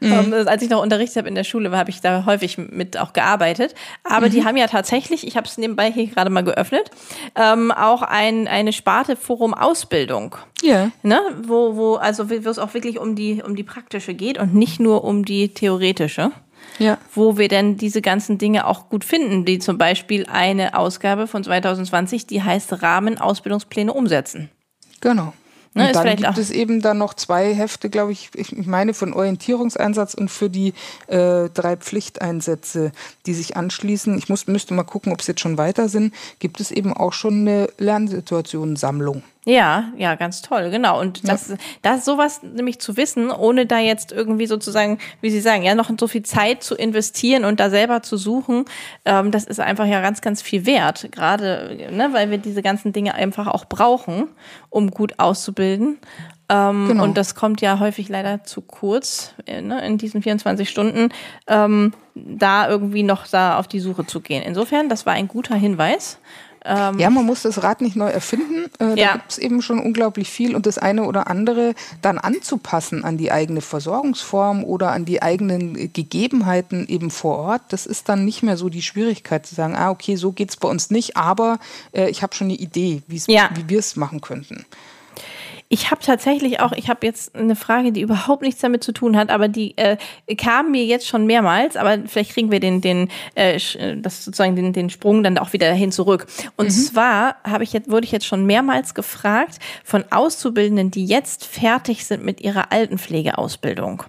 Mhm. Ähm, als ich noch unterrichtet habe in der Schule, habe ich da häufig mit auch gearbeitet. Aber mhm. die haben ja tatsächlich, ich habe es nebenbei hier gerade mal geöffnet, ähm, auch ein, eine Sparte Forum Ausbildung. Ja. Ne? Wo, wo, also wo es auch wirklich um die, um die praktische geht und nicht nur um die theoretische ja. wo wir denn diese ganzen Dinge auch gut finden, wie zum Beispiel eine Ausgabe von 2020, die heißt Rahmenausbildungspläne umsetzen. Genau. Ne, und dann gibt es eben dann noch zwei Hefte, glaube ich, ich meine von Orientierungseinsatz und für die äh, drei Pflichteinsätze, die sich anschließen. Ich muss, müsste mal gucken, ob es jetzt schon weiter sind. Gibt es eben auch schon eine Lernsituationensammlung. Ja, ja, ganz toll, genau. Und das, ja. das sowas nämlich zu wissen, ohne da jetzt irgendwie sozusagen, wie Sie sagen, ja, noch so viel Zeit zu investieren und da selber zu suchen, ähm, das ist einfach ja ganz, ganz viel wert. Gerade, ne, weil wir diese ganzen Dinge einfach auch brauchen, um gut auszubilden. Ähm, genau. Und das kommt ja häufig leider zu kurz äh, ne, in diesen 24 Stunden, ähm, da irgendwie noch da auf die Suche zu gehen. Insofern, das war ein guter Hinweis. Ähm ja, man muss das Rad nicht neu erfinden. Äh, ja. Da gibt es eben schon unglaublich viel und das eine oder andere dann anzupassen an die eigene Versorgungsform oder an die eigenen Gegebenheiten eben vor Ort. Das ist dann nicht mehr so die Schwierigkeit zu sagen, ah, okay, so geht es bei uns nicht, aber äh, ich habe schon eine Idee, ja. wie wir es machen könnten. Ich habe tatsächlich auch, ich habe jetzt eine Frage, die überhaupt nichts damit zu tun hat, aber die äh, kam mir jetzt schon mehrmals, aber vielleicht kriegen wir den, den, äh, das sozusagen den, den Sprung dann auch wieder hin zurück. Und mhm. zwar habe ich jetzt, wurde ich jetzt schon mehrmals gefragt von Auszubildenden, die jetzt fertig sind mit ihrer Altenpflegeausbildung.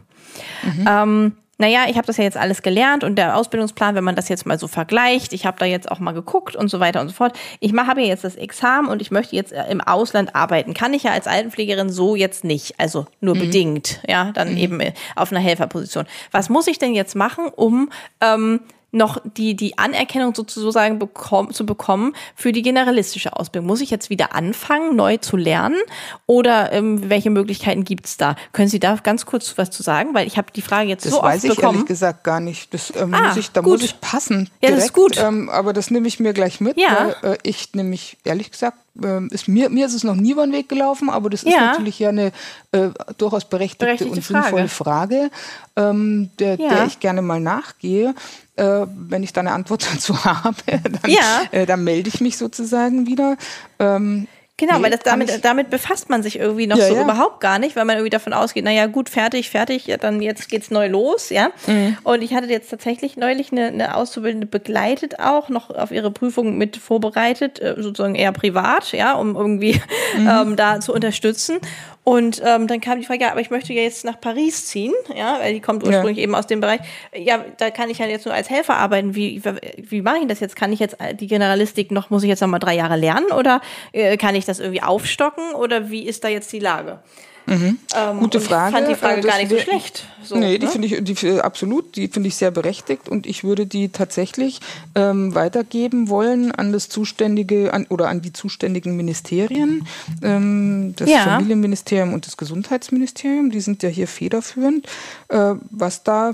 Mhm. Ähm, naja, ich habe das ja jetzt alles gelernt und der Ausbildungsplan, wenn man das jetzt mal so vergleicht, ich habe da jetzt auch mal geguckt und so weiter und so fort. Ich habe ja jetzt das Examen und ich möchte jetzt äh, im Ausland arbeiten. Kann ich ja als Altenpflegerin so jetzt nicht, also nur mhm. bedingt, ja, dann mhm. eben äh, auf einer Helferposition. Was muss ich denn jetzt machen, um ähm, noch die, die Anerkennung sozusagen bekommen, zu bekommen für die generalistische Ausbildung? Muss ich jetzt wieder anfangen, neu zu lernen? Oder ähm, welche Möglichkeiten gibt es da? Können Sie da ganz kurz was zu sagen? Weil ich habe die Frage jetzt das so oft bekommen. Das weiß ich ehrlich gesagt gar nicht. Das, ähm, ah, muss ich, da gut. muss ich passen. Ja, das ist gut. Ähm, aber das nehme ich mir gleich mit. Ja. Weil, äh, ich nämlich ehrlich gesagt ähm, ist mir, mir ist es noch nie über den Weg gelaufen, aber das ist ja. natürlich ja eine äh, durchaus berechtigte, berechtigte, und sinnvolle Frage, ähm, der, ja. der ich gerne mal nachgehe. Äh, wenn ich da eine Antwort dazu habe, dann, ja. äh, dann melde ich mich sozusagen wieder. Ähm, Genau, nee, weil das damit, damit befasst man sich irgendwie noch ja, so ja. überhaupt gar nicht, weil man irgendwie davon ausgeht, naja, gut, fertig, fertig, ja, dann jetzt geht's neu los, ja. Mhm. Und ich hatte jetzt tatsächlich neulich eine, eine Auszubildende begleitet auch, noch auf ihre Prüfung mit vorbereitet, äh, sozusagen eher privat, ja, um irgendwie mhm. ähm, da zu unterstützen. Und ähm, dann kam die Frage, ja, aber ich möchte ja jetzt nach Paris ziehen, ja, weil die kommt ursprünglich ja. eben aus dem Bereich. Ja, da kann ich ja jetzt nur als Helfer arbeiten. Wie, wie mache ich das jetzt? Kann ich jetzt die Generalistik noch, muss ich jetzt noch mal drei Jahre lernen oder äh, kann ich das irgendwie aufstocken oder wie ist da jetzt die Lage? Mhm. Ähm, Gute Frage. Ich fand die Frage äh, gar nicht so schlecht. So, nee, die ne? finde ich die, absolut, die finde ich sehr berechtigt und ich würde die tatsächlich ähm, weitergeben wollen an das zuständige an, oder an die zuständigen Ministerien, ähm, das ja. Familienministerium und das Gesundheitsministerium. Die sind ja hier federführend, äh, was da,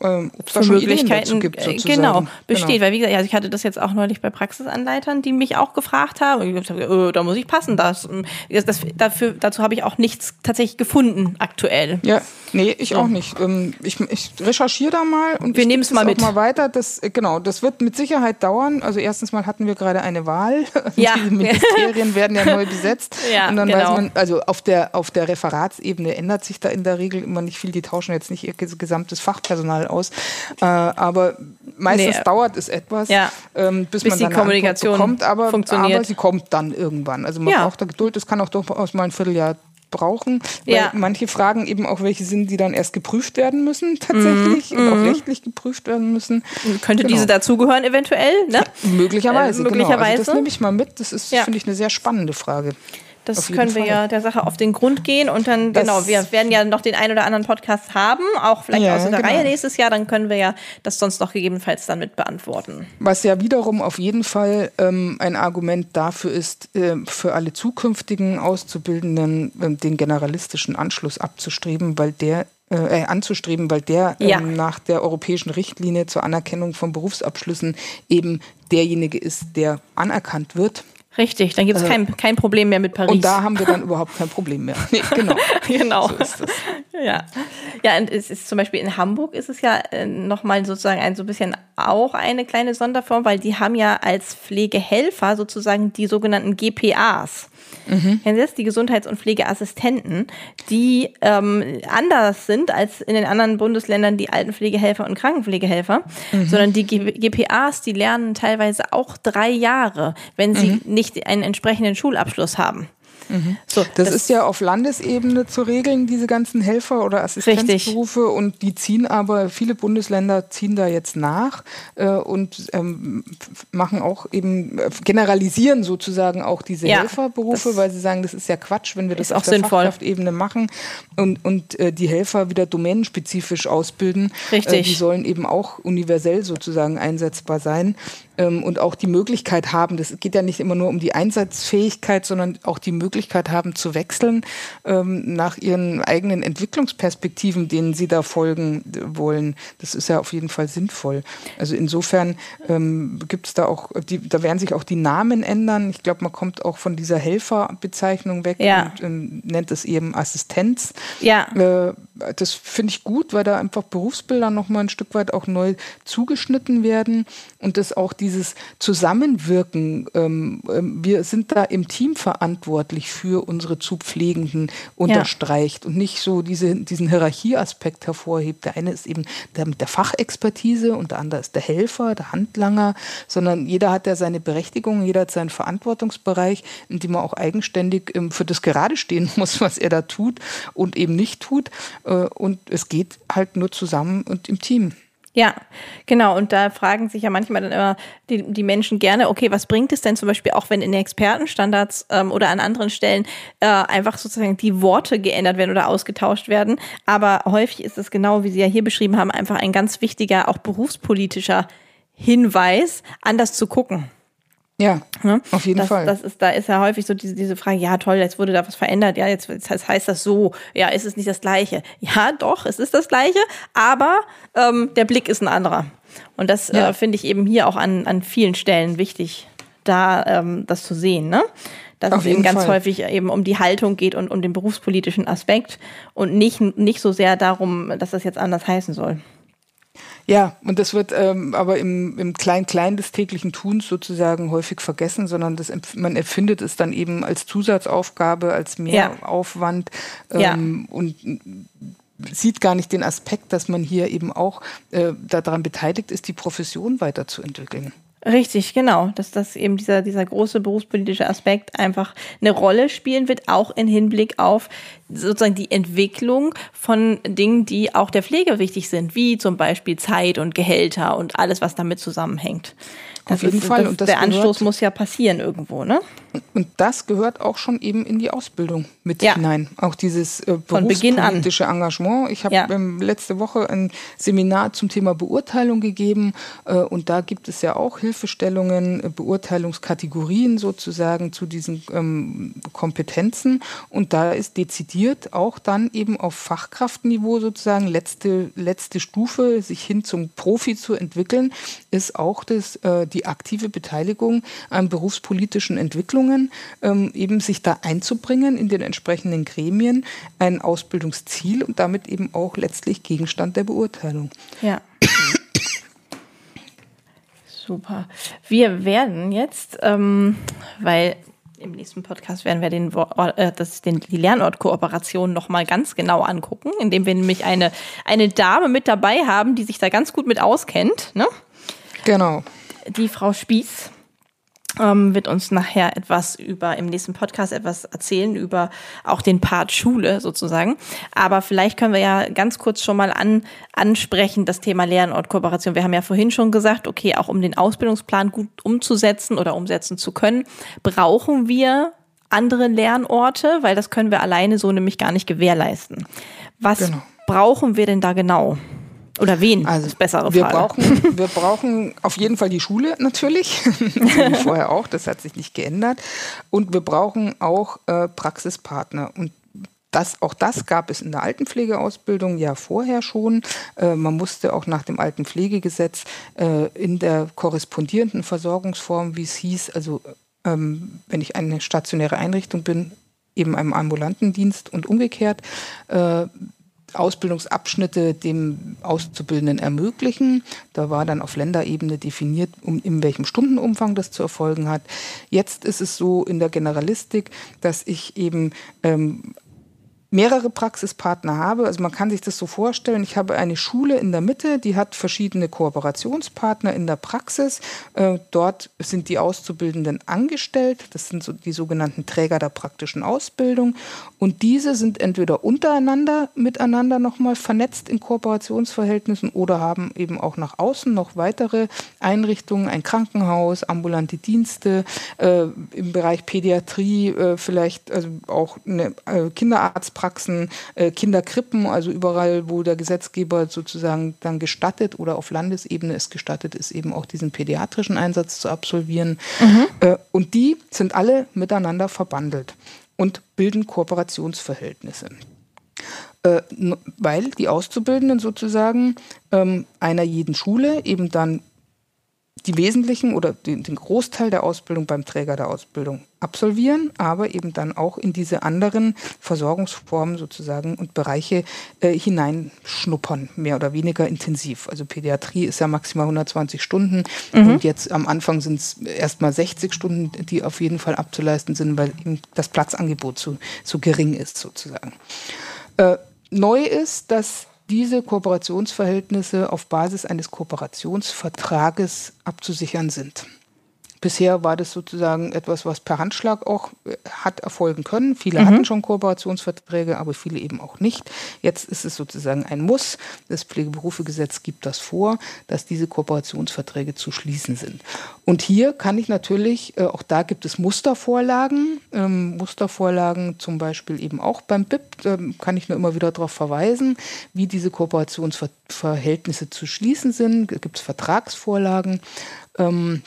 äh, ob da schon Möglichkeiten gibt. Sozusagen. Genau, besteht. Genau. Weil wie gesagt, also ich hatte das jetzt auch neulich bei Praxisanleitern, die mich auch gefragt haben. Und ich habe gesagt, oh, da muss ich passen. Das, das, dafür, dazu habe ich auch nichts tatsächlich gefunden aktuell. Ja, nee, ich auch nicht. Ähm, ich, ich recherchiere da mal und wir nehmen es mal mit. mal weiter. Das, äh, genau, das wird mit Sicherheit dauern. Also erstens mal hatten wir gerade eine Wahl. Ja. Diese Ministerien werden ja neu besetzt. Ja, und dann genau. weiß man, also auf der, auf der Referatsebene ändert sich da in der Regel immer nicht viel. Die tauschen jetzt nicht ihr gesamtes Fachpersonal aus. Äh, aber meistens nee. dauert es etwas, ja. ähm, bis, bis, man dann die Kommunikation bekommt. Aber, funktioniert. aber sie kommt dann irgendwann. Also man ja. braucht da Geduld. Das kann auch durchaus mal ein Vierteljahr brauchen, weil ja. manche Fragen eben auch welche sind, die dann erst geprüft werden müssen tatsächlich mm, und auch mhm. rechtlich geprüft werden müssen. Könnte genau. diese dazugehören eventuell? Ne? möglicherweise, äh, möglicherweise. Genau. Also das nehme ich mal mit. Das ist, ja. finde ich, eine sehr spannende Frage. Das können wir Fall. ja der Sache auf den Grund gehen und dann, das genau, wir werden ja noch den einen oder anderen Podcast haben, auch vielleicht ja, aus der genau. Reihe nächstes Jahr, dann können wir ja das sonst noch gegebenenfalls dann mit beantworten. Was ja wiederum auf jeden Fall ähm, ein Argument dafür ist, äh, für alle zukünftigen Auszubildenden äh, den generalistischen Anschluss abzustreben, weil der äh, anzustreben, weil der ja. ähm, nach der europäischen Richtlinie zur Anerkennung von Berufsabschlüssen eben derjenige ist, der anerkannt wird. Richtig, dann gibt es kein, kein Problem mehr mit Paris. Und da haben wir dann überhaupt kein Problem mehr. Nee, genau. genau. So ist das. Ja. ja, und es ist zum Beispiel in Hamburg ist es ja äh, nochmal sozusagen ein so ein bisschen auch eine kleine Sonderform, weil die haben ja als Pflegehelfer sozusagen die sogenannten GPAs. Mhm. Kennen Sie das? Die Gesundheits- und Pflegeassistenten, die ähm, anders sind als in den anderen Bundesländern die Altenpflegehelfer und Krankenpflegehelfer, mhm. sondern die G GPAs, die lernen teilweise auch drei Jahre, wenn sie mhm. nicht einen entsprechenden Schulabschluss haben. Mhm. So, das, das, ist ja auf Landesebene zu regeln, diese ganzen Helfer- oder Assistenzberufe. Richtig. Und die ziehen aber, viele Bundesländer ziehen da jetzt nach äh, und ähm, machen auch eben, äh, generalisieren sozusagen auch diese ja, Helferberufe, weil sie sagen, das ist ja Quatsch, wenn wir das auf der sinnvoll. Fachkraftebene machen und, und äh, die Helfer wieder domänenspezifisch ausbilden. Richtig. Äh, die sollen eben auch universell sozusagen einsetzbar sein ähm, und auch die Möglichkeit haben, das geht ja nicht immer nur um die Einsatzfähigkeit, sondern auch die Möglichkeit haben zu wechseln ähm, nach ihren eigenen Entwicklungsperspektiven, denen sie da folgen wollen. Das ist ja auf jeden Fall sinnvoll. Also insofern ähm, gibt es da auch, die, da werden sich auch die Namen ändern. Ich glaube, man kommt auch von dieser Helferbezeichnung weg ja. und ähm, nennt es eben Assistenz. Ja. Äh, das finde ich gut, weil da einfach Berufsbilder nochmal ein Stück weit auch neu zugeschnitten werden und das auch dieses Zusammenwirken, ähm, ähm, wir sind da im Team verantwortlich für unsere zu Pflegenden unterstreicht ja. und nicht so diese, diesen Hierarchieaspekt hervorhebt. Der eine ist eben der mit der Fachexpertise und der andere ist der Helfer, der Handlanger, sondern jeder hat ja seine Berechtigung, jeder hat seinen Verantwortungsbereich, in dem er auch eigenständig ähm, für das gerade stehen muss, was er da tut und eben nicht tut. Äh, und es geht halt nur zusammen und im Team. Ja, genau. Und da fragen sich ja manchmal dann immer die, die Menschen gerne, okay, was bringt es denn zum Beispiel auch, wenn in Expertenstandards ähm, oder an anderen Stellen äh, einfach sozusagen die Worte geändert werden oder ausgetauscht werden. Aber häufig ist es genau, wie Sie ja hier beschrieben haben, einfach ein ganz wichtiger, auch berufspolitischer Hinweis, anders zu gucken. Ja, ne? auf jeden das, Fall. Das ist, da ist ja häufig so diese, diese Frage, ja toll, jetzt wurde da was verändert, ja, jetzt, jetzt heißt das so, ja, ist es nicht das Gleiche? Ja, doch, es ist das Gleiche, aber ähm, der Blick ist ein anderer. Und das ja. äh, finde ich eben hier auch an, an vielen Stellen wichtig, da ähm, das zu sehen, ne? dass Auf es eben ganz Fall. häufig eben um die Haltung geht und um den berufspolitischen Aspekt und nicht, nicht so sehr darum, dass das jetzt anders heißen soll. Ja, und das wird ähm, aber im, im Klein-Klein des täglichen Tuns sozusagen häufig vergessen, sondern das, man empfindet es dann eben als Zusatzaufgabe, als Mehraufwand ja. ähm, ja. und sieht gar nicht den Aspekt, dass man hier eben auch äh, daran beteiligt ist, die Profession weiterzuentwickeln. Richtig, genau. Dass das eben dieser, dieser große berufspolitische Aspekt einfach eine Rolle spielen wird, auch in Hinblick auf sozusagen die Entwicklung von Dingen, die auch der Pflege wichtig sind, wie zum Beispiel Zeit und Gehälter und alles, was damit zusammenhängt. Das Auf jeden ist, Fall. Das, und das der Anstoß muss ja passieren irgendwo, ne? Und das gehört auch schon eben in die Ausbildung mit ja. hinein. Auch dieses äh, berufspolitische Engagement. Ich habe ja. ähm, letzte Woche ein Seminar zum Thema Beurteilung gegeben äh, und da gibt es ja auch Hilfestellungen, äh, Beurteilungskategorien sozusagen zu diesen ähm, Kompetenzen. Und da ist dezidiert auch dann eben auf Fachkraftniveau sozusagen letzte, letzte Stufe, sich hin zum Profi zu entwickeln, ist auch das, äh, die die aktive Beteiligung an berufspolitischen Entwicklungen, ähm, eben sich da einzubringen in den entsprechenden Gremien, ein Ausbildungsziel und damit eben auch letztlich Gegenstand der Beurteilung. Ja. Super. Wir werden jetzt, ähm, weil im nächsten Podcast werden wir den, äh, das, den, die Lernortkooperation nochmal ganz genau angucken, indem wir nämlich eine, eine Dame mit dabei haben, die sich da ganz gut mit auskennt. Ne? Genau die Frau Spieß ähm, wird uns nachher etwas über, im nächsten Podcast etwas erzählen über auch den Part Schule sozusagen. Aber vielleicht können wir ja ganz kurz schon mal an, ansprechen, das Thema Lernortkooperation. Wir haben ja vorhin schon gesagt, okay, auch um den Ausbildungsplan gut umzusetzen oder umsetzen zu können, brauchen wir andere Lernorte, weil das können wir alleine so nämlich gar nicht gewährleisten. Was genau. brauchen wir denn da genau? Oder wen? Also, ist bessere wir Frage. Brauchen, wir brauchen auf jeden Fall die Schule natürlich, wie vorher auch, das hat sich nicht geändert. Und wir brauchen auch äh, Praxispartner. Und das, auch das gab es in der Altenpflegeausbildung ja vorher schon. Äh, man musste auch nach dem Altenpflegegesetz äh, in der korrespondierenden Versorgungsform, wie es hieß, also ähm, wenn ich eine stationäre Einrichtung bin, eben einem ambulanten Dienst und umgekehrt, äh, Ausbildungsabschnitte dem Auszubildenden ermöglichen. Da war dann auf Länderebene definiert, um, in welchem Stundenumfang das zu erfolgen hat. Jetzt ist es so in der Generalistik, dass ich eben ähm, mehrere Praxispartner habe. Also man kann sich das so vorstellen, ich habe eine Schule in der Mitte, die hat verschiedene Kooperationspartner in der Praxis. Äh, dort sind die Auszubildenden angestellt. Das sind so die sogenannten Träger der praktischen Ausbildung. Und diese sind entweder untereinander miteinander nochmal vernetzt in Kooperationsverhältnissen oder haben eben auch nach außen noch weitere Einrichtungen, ein Krankenhaus, ambulante Dienste, äh, im Bereich Pädiatrie äh, vielleicht also auch eine Kinderarzt Praxen, äh, Kinderkrippen, also überall, wo der Gesetzgeber sozusagen dann gestattet oder auf Landesebene es gestattet ist, eben auch diesen pädiatrischen Einsatz zu absolvieren. Mhm. Äh, und die sind alle miteinander verbandelt und bilden Kooperationsverhältnisse äh, weil die Auszubildenden sozusagen ähm, einer jeden Schule eben dann die wesentlichen oder den, den, Großteil der Ausbildung beim Träger der Ausbildung absolvieren, aber eben dann auch in diese anderen Versorgungsformen sozusagen und Bereiche äh, hineinschnuppern, mehr oder weniger intensiv. Also Pädiatrie ist ja maximal 120 Stunden mhm. und jetzt am Anfang sind es erstmal 60 Stunden, die auf jeden Fall abzuleisten sind, weil eben das Platzangebot zu, so gering ist sozusagen. Äh, neu ist, dass diese Kooperationsverhältnisse auf Basis eines Kooperationsvertrages abzusichern sind. Bisher war das sozusagen etwas, was per Handschlag auch äh, hat erfolgen können. Viele mhm. hatten schon Kooperationsverträge, aber viele eben auch nicht. Jetzt ist es sozusagen ein Muss. Das Pflegeberufegesetz gibt das vor, dass diese Kooperationsverträge zu schließen sind. Und hier kann ich natürlich, äh, auch da gibt es Mustervorlagen, ähm, Mustervorlagen zum Beispiel eben auch beim BIP, da kann ich nur immer wieder darauf verweisen, wie diese Kooperationsverhältnisse zu schließen sind. Da gibt es Vertragsvorlagen. Ähm,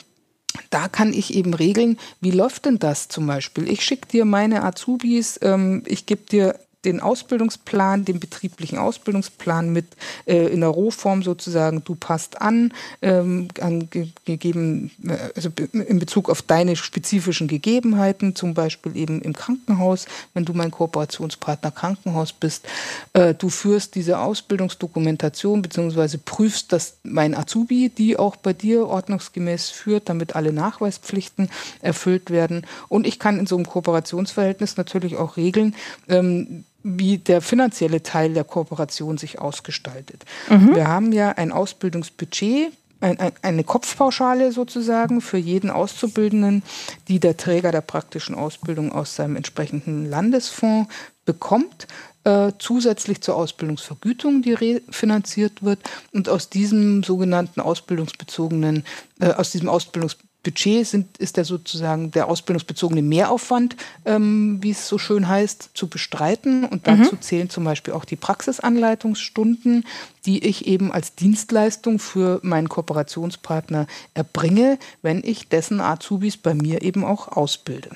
da kann ich eben regeln, wie läuft denn das zum Beispiel? Ich schicke dir meine Azubis, ähm, ich gebe dir den Ausbildungsplan, den betrieblichen Ausbildungsplan mit äh, in der Rohform sozusagen, du passt an, ähm, an gegeben, äh, also in Bezug auf deine spezifischen Gegebenheiten, zum Beispiel eben im Krankenhaus, wenn du mein Kooperationspartner Krankenhaus bist. Äh, du führst diese Ausbildungsdokumentation beziehungsweise prüfst, dass mein Azubi die auch bei dir ordnungsgemäß führt, damit alle Nachweispflichten erfüllt werden. Und ich kann in so einem Kooperationsverhältnis natürlich auch regeln, ähm, wie der finanzielle Teil der Kooperation sich ausgestaltet. Mhm. Wir haben ja ein Ausbildungsbudget, ein, ein, eine Kopfpauschale sozusagen für jeden Auszubildenden, die der Träger der praktischen Ausbildung aus seinem entsprechenden Landesfonds bekommt. Äh, zusätzlich zur Ausbildungsvergütung, die refinanziert wird. Und aus diesem sogenannten ausbildungsbezogenen, äh, aus diesem Ausbildungsbezogenen Budget sind, ist der sozusagen der ausbildungsbezogene Mehraufwand, ähm, wie es so schön heißt, zu bestreiten. Und dazu mhm. zählen zum Beispiel auch die Praxisanleitungsstunden, die ich eben als Dienstleistung für meinen Kooperationspartner erbringe, wenn ich dessen Azubis bei mir eben auch ausbilde.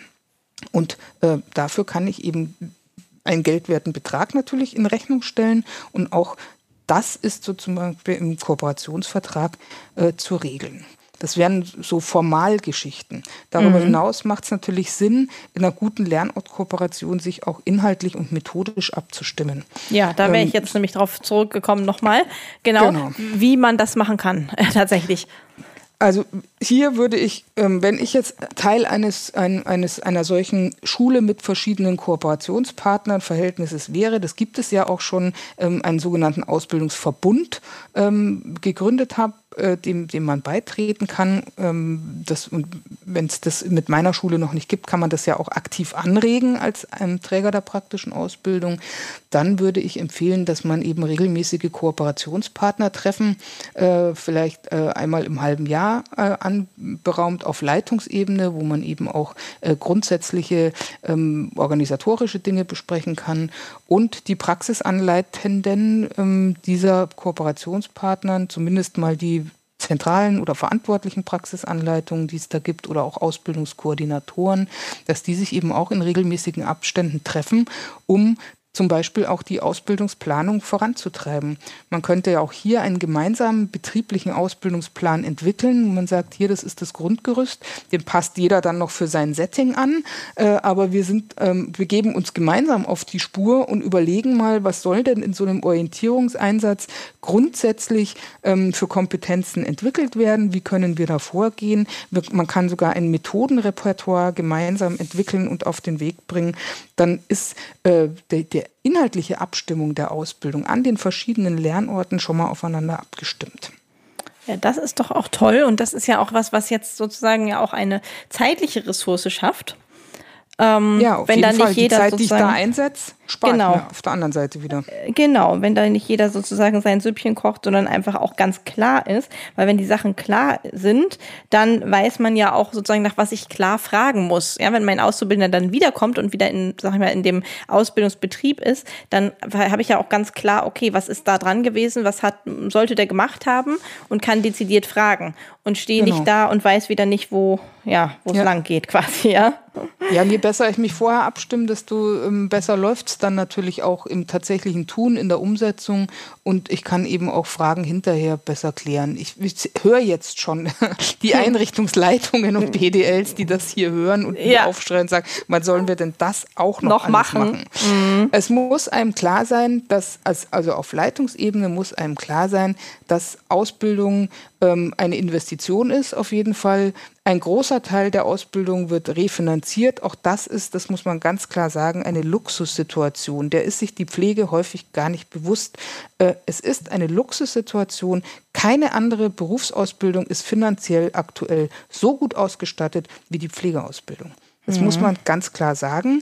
Und äh, dafür kann ich eben einen geldwerten Betrag natürlich in Rechnung stellen und auch das ist so zum Beispiel im Kooperationsvertrag äh, zu regeln. Das wären so Formalgeschichten. Darüber mhm. hinaus macht es natürlich Sinn, in einer guten Lernortkooperation sich auch inhaltlich und methodisch abzustimmen. Ja, da wäre ähm, ich jetzt nämlich drauf zurückgekommen nochmal. Genau, genau, wie man das machen kann, tatsächlich. Also hier würde ich, ähm, wenn ich jetzt Teil eines, ein, eines einer solchen Schule mit verschiedenen Kooperationspartnern Verhältnisses wäre, das gibt es ja auch schon, ähm, einen sogenannten Ausbildungsverbund ähm, gegründet habe, äh, dem, dem man beitreten kann. Ähm, das, und wenn es das mit meiner Schule noch nicht gibt, kann man das ja auch aktiv anregen als ein Träger der praktischen Ausbildung. Dann würde ich empfehlen, dass man eben regelmäßige Kooperationspartner treffen, äh, vielleicht äh, einmal im halben Jahr äh, anberaumt auf Leitungsebene, wo man eben auch äh, grundsätzliche ähm, organisatorische Dinge besprechen kann und die Praxisanleitenden ähm, dieser Kooperationspartnern, zumindest mal die zentralen oder verantwortlichen Praxisanleitungen, die es da gibt, oder auch Ausbildungskoordinatoren, dass die sich eben auch in regelmäßigen Abständen treffen, um zum Beispiel auch die Ausbildungsplanung voranzutreiben. Man könnte ja auch hier einen gemeinsamen betrieblichen Ausbildungsplan entwickeln. Man sagt, hier, das ist das Grundgerüst, den passt jeder dann noch für sein Setting an, äh, aber wir sind, ähm, wir geben uns gemeinsam auf die Spur und überlegen mal, was soll denn in so einem Orientierungseinsatz grundsätzlich ähm, für Kompetenzen entwickelt werden, wie können wir da vorgehen. Man kann sogar ein Methodenrepertoire gemeinsam entwickeln und auf den Weg bringen. Dann ist äh, der, der inhaltliche Abstimmung der Ausbildung an den verschiedenen Lernorten schon mal aufeinander abgestimmt. Ja, das ist doch auch toll und das ist ja auch was, was jetzt sozusagen ja auch eine zeitliche Ressource schafft. Ähm, ja, auf wenn jeden dann Fall. nicht jeder die Zeit, die ich da einsetze, spart genau. mir auf der anderen Seite wieder. Äh, genau, wenn da nicht jeder sozusagen sein Süppchen kocht, sondern einfach auch ganz klar ist. Weil wenn die Sachen klar sind, dann weiß man ja auch sozusagen, nach was ich klar fragen muss. Ja, wenn mein Auszubildender dann wiederkommt und wieder in, sag ich mal, in dem Ausbildungsbetrieb ist, dann habe ich ja auch ganz klar, okay, was ist da dran gewesen, was hat, sollte der gemacht haben und kann dezidiert fragen und stehe genau. nicht da und weiß wieder nicht, wo, ja, wo es ja. lang geht quasi, ja. Ja, je besser ich mich vorher abstimme, desto ähm, besser läuft es dann natürlich auch im tatsächlichen Tun, in der Umsetzung und ich kann eben auch Fragen hinterher besser klären. Ich, ich höre jetzt schon die Einrichtungsleitungen und PDLs, die das hier hören und ja. aufschreien und sagen, wann sollen wir denn das auch noch, noch machen? machen? Mhm. Es muss einem klar sein, dass, also auf Leitungsebene muss einem klar sein, dass Ausbildung ähm, eine Investition ist, auf jeden Fall. Ein großer Teil der Ausbildung wird refinanziert. Auch das ist, das muss man ganz klar sagen, eine Luxussituation. Der ist sich die Pflege häufig gar nicht bewusst. Äh, es ist eine Luxussituation. Keine andere Berufsausbildung ist finanziell aktuell so gut ausgestattet wie die Pflegeausbildung. Das mhm. muss man ganz klar sagen.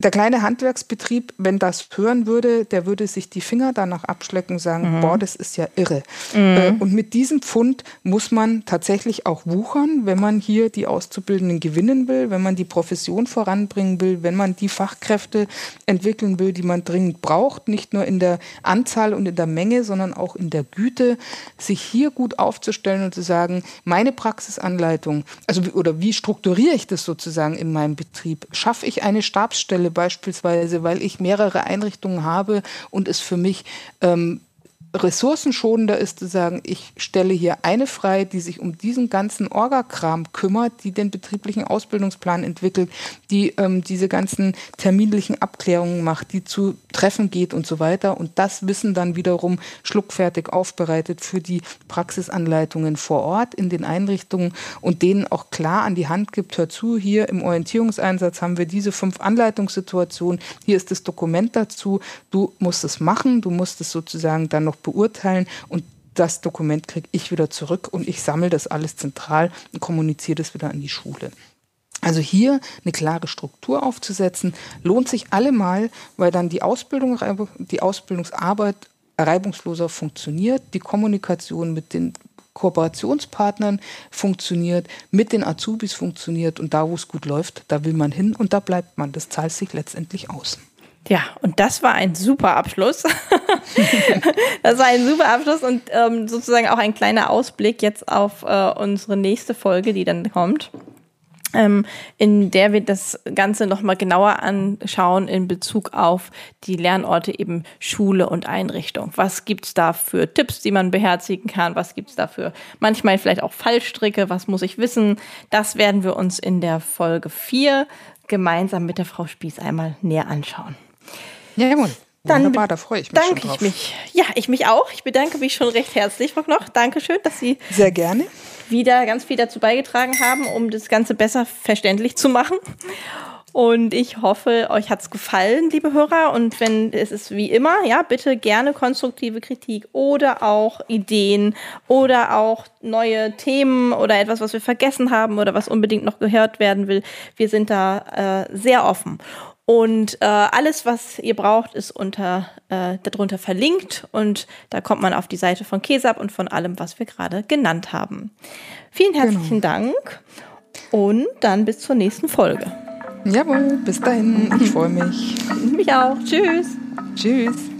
Der kleine Handwerksbetrieb, wenn das hören würde, der würde sich die Finger danach abschlecken und sagen, mhm. boah, das ist ja irre. Mhm. Äh, und mit diesem Pfund muss man tatsächlich auch wuchern, wenn man hier die Auszubildenden gewinnen will, wenn man die Profession voranbringen will, wenn man die Fachkräfte entwickeln will, die man dringend braucht, nicht nur in der Anzahl und in der Menge, sondern auch in der Güte, sich hier gut aufzustellen und zu sagen, meine Praxisanleitung, also oder wie strukturiere ich das sozusagen in meinem Betrieb? Schaffe ich eine Stabsstelle beispielsweise, weil ich mehrere Einrichtungen habe und es für mich ähm, ressourcenschonender ist zu sagen, ich stelle hier eine frei, die sich um diesen ganzen Orgakram kümmert, die den betrieblichen Ausbildungsplan entwickelt, die ähm, diese ganzen terminlichen Abklärungen macht, die zu Treffen geht und so weiter. Und das Wissen dann wiederum schluckfertig aufbereitet für die Praxisanleitungen vor Ort in den Einrichtungen und denen auch klar an die Hand gibt, hör zu, hier im Orientierungseinsatz haben wir diese fünf Anleitungssituationen, hier ist das Dokument dazu, du musst es machen, du musst es sozusagen dann noch beurteilen und das Dokument kriege ich wieder zurück und ich sammle das alles zentral und kommuniziere das wieder an die Schule. Also hier eine klare Struktur aufzusetzen, lohnt sich allemal, weil dann die Ausbildung, die Ausbildungsarbeit reibungsloser funktioniert, die Kommunikation mit den Kooperationspartnern funktioniert, mit den Azubis funktioniert und da, wo es gut läuft, da will man hin und da bleibt man. Das zahlt sich letztendlich aus. Ja, und das war ein super Abschluss. das war ein super Abschluss und ähm, sozusagen auch ein kleiner Ausblick jetzt auf äh, unsere nächste Folge, die dann kommt. Ähm, in der wir das Ganze nochmal genauer anschauen in Bezug auf die Lernorte eben Schule und Einrichtung. Was gibt's da für Tipps, die man beherzigen kann? Was gibt's da für manchmal vielleicht auch Fallstricke? Was muss ich wissen? Das werden wir uns in der Folge 4 gemeinsam mit der Frau Spieß einmal näher anschauen. Ja, jawohl. Dann Wunderbar, da freue ich mich danke ich mich. Ja, ich mich auch. Ich bedanke mich schon recht herzlich, Frau Knoch. Dankeschön, dass Sie sehr gerne wieder ganz viel dazu beigetragen haben, um das Ganze besser verständlich zu machen. Und ich hoffe, euch hat es gefallen, liebe Hörer. Und wenn es ist wie immer, ja, bitte gerne konstruktive Kritik oder auch Ideen oder auch neue Themen oder etwas, was wir vergessen haben oder was unbedingt noch gehört werden will. Wir sind da äh, sehr offen. Und äh, alles, was ihr braucht, ist unter äh, darunter verlinkt und da kommt man auf die Seite von Kesab und von allem, was wir gerade genannt haben. Vielen genau. herzlichen genau. Dank und dann bis zur nächsten Folge. Jawohl, bis dahin. Ich freue mich. mich auch. Tschüss. Tschüss.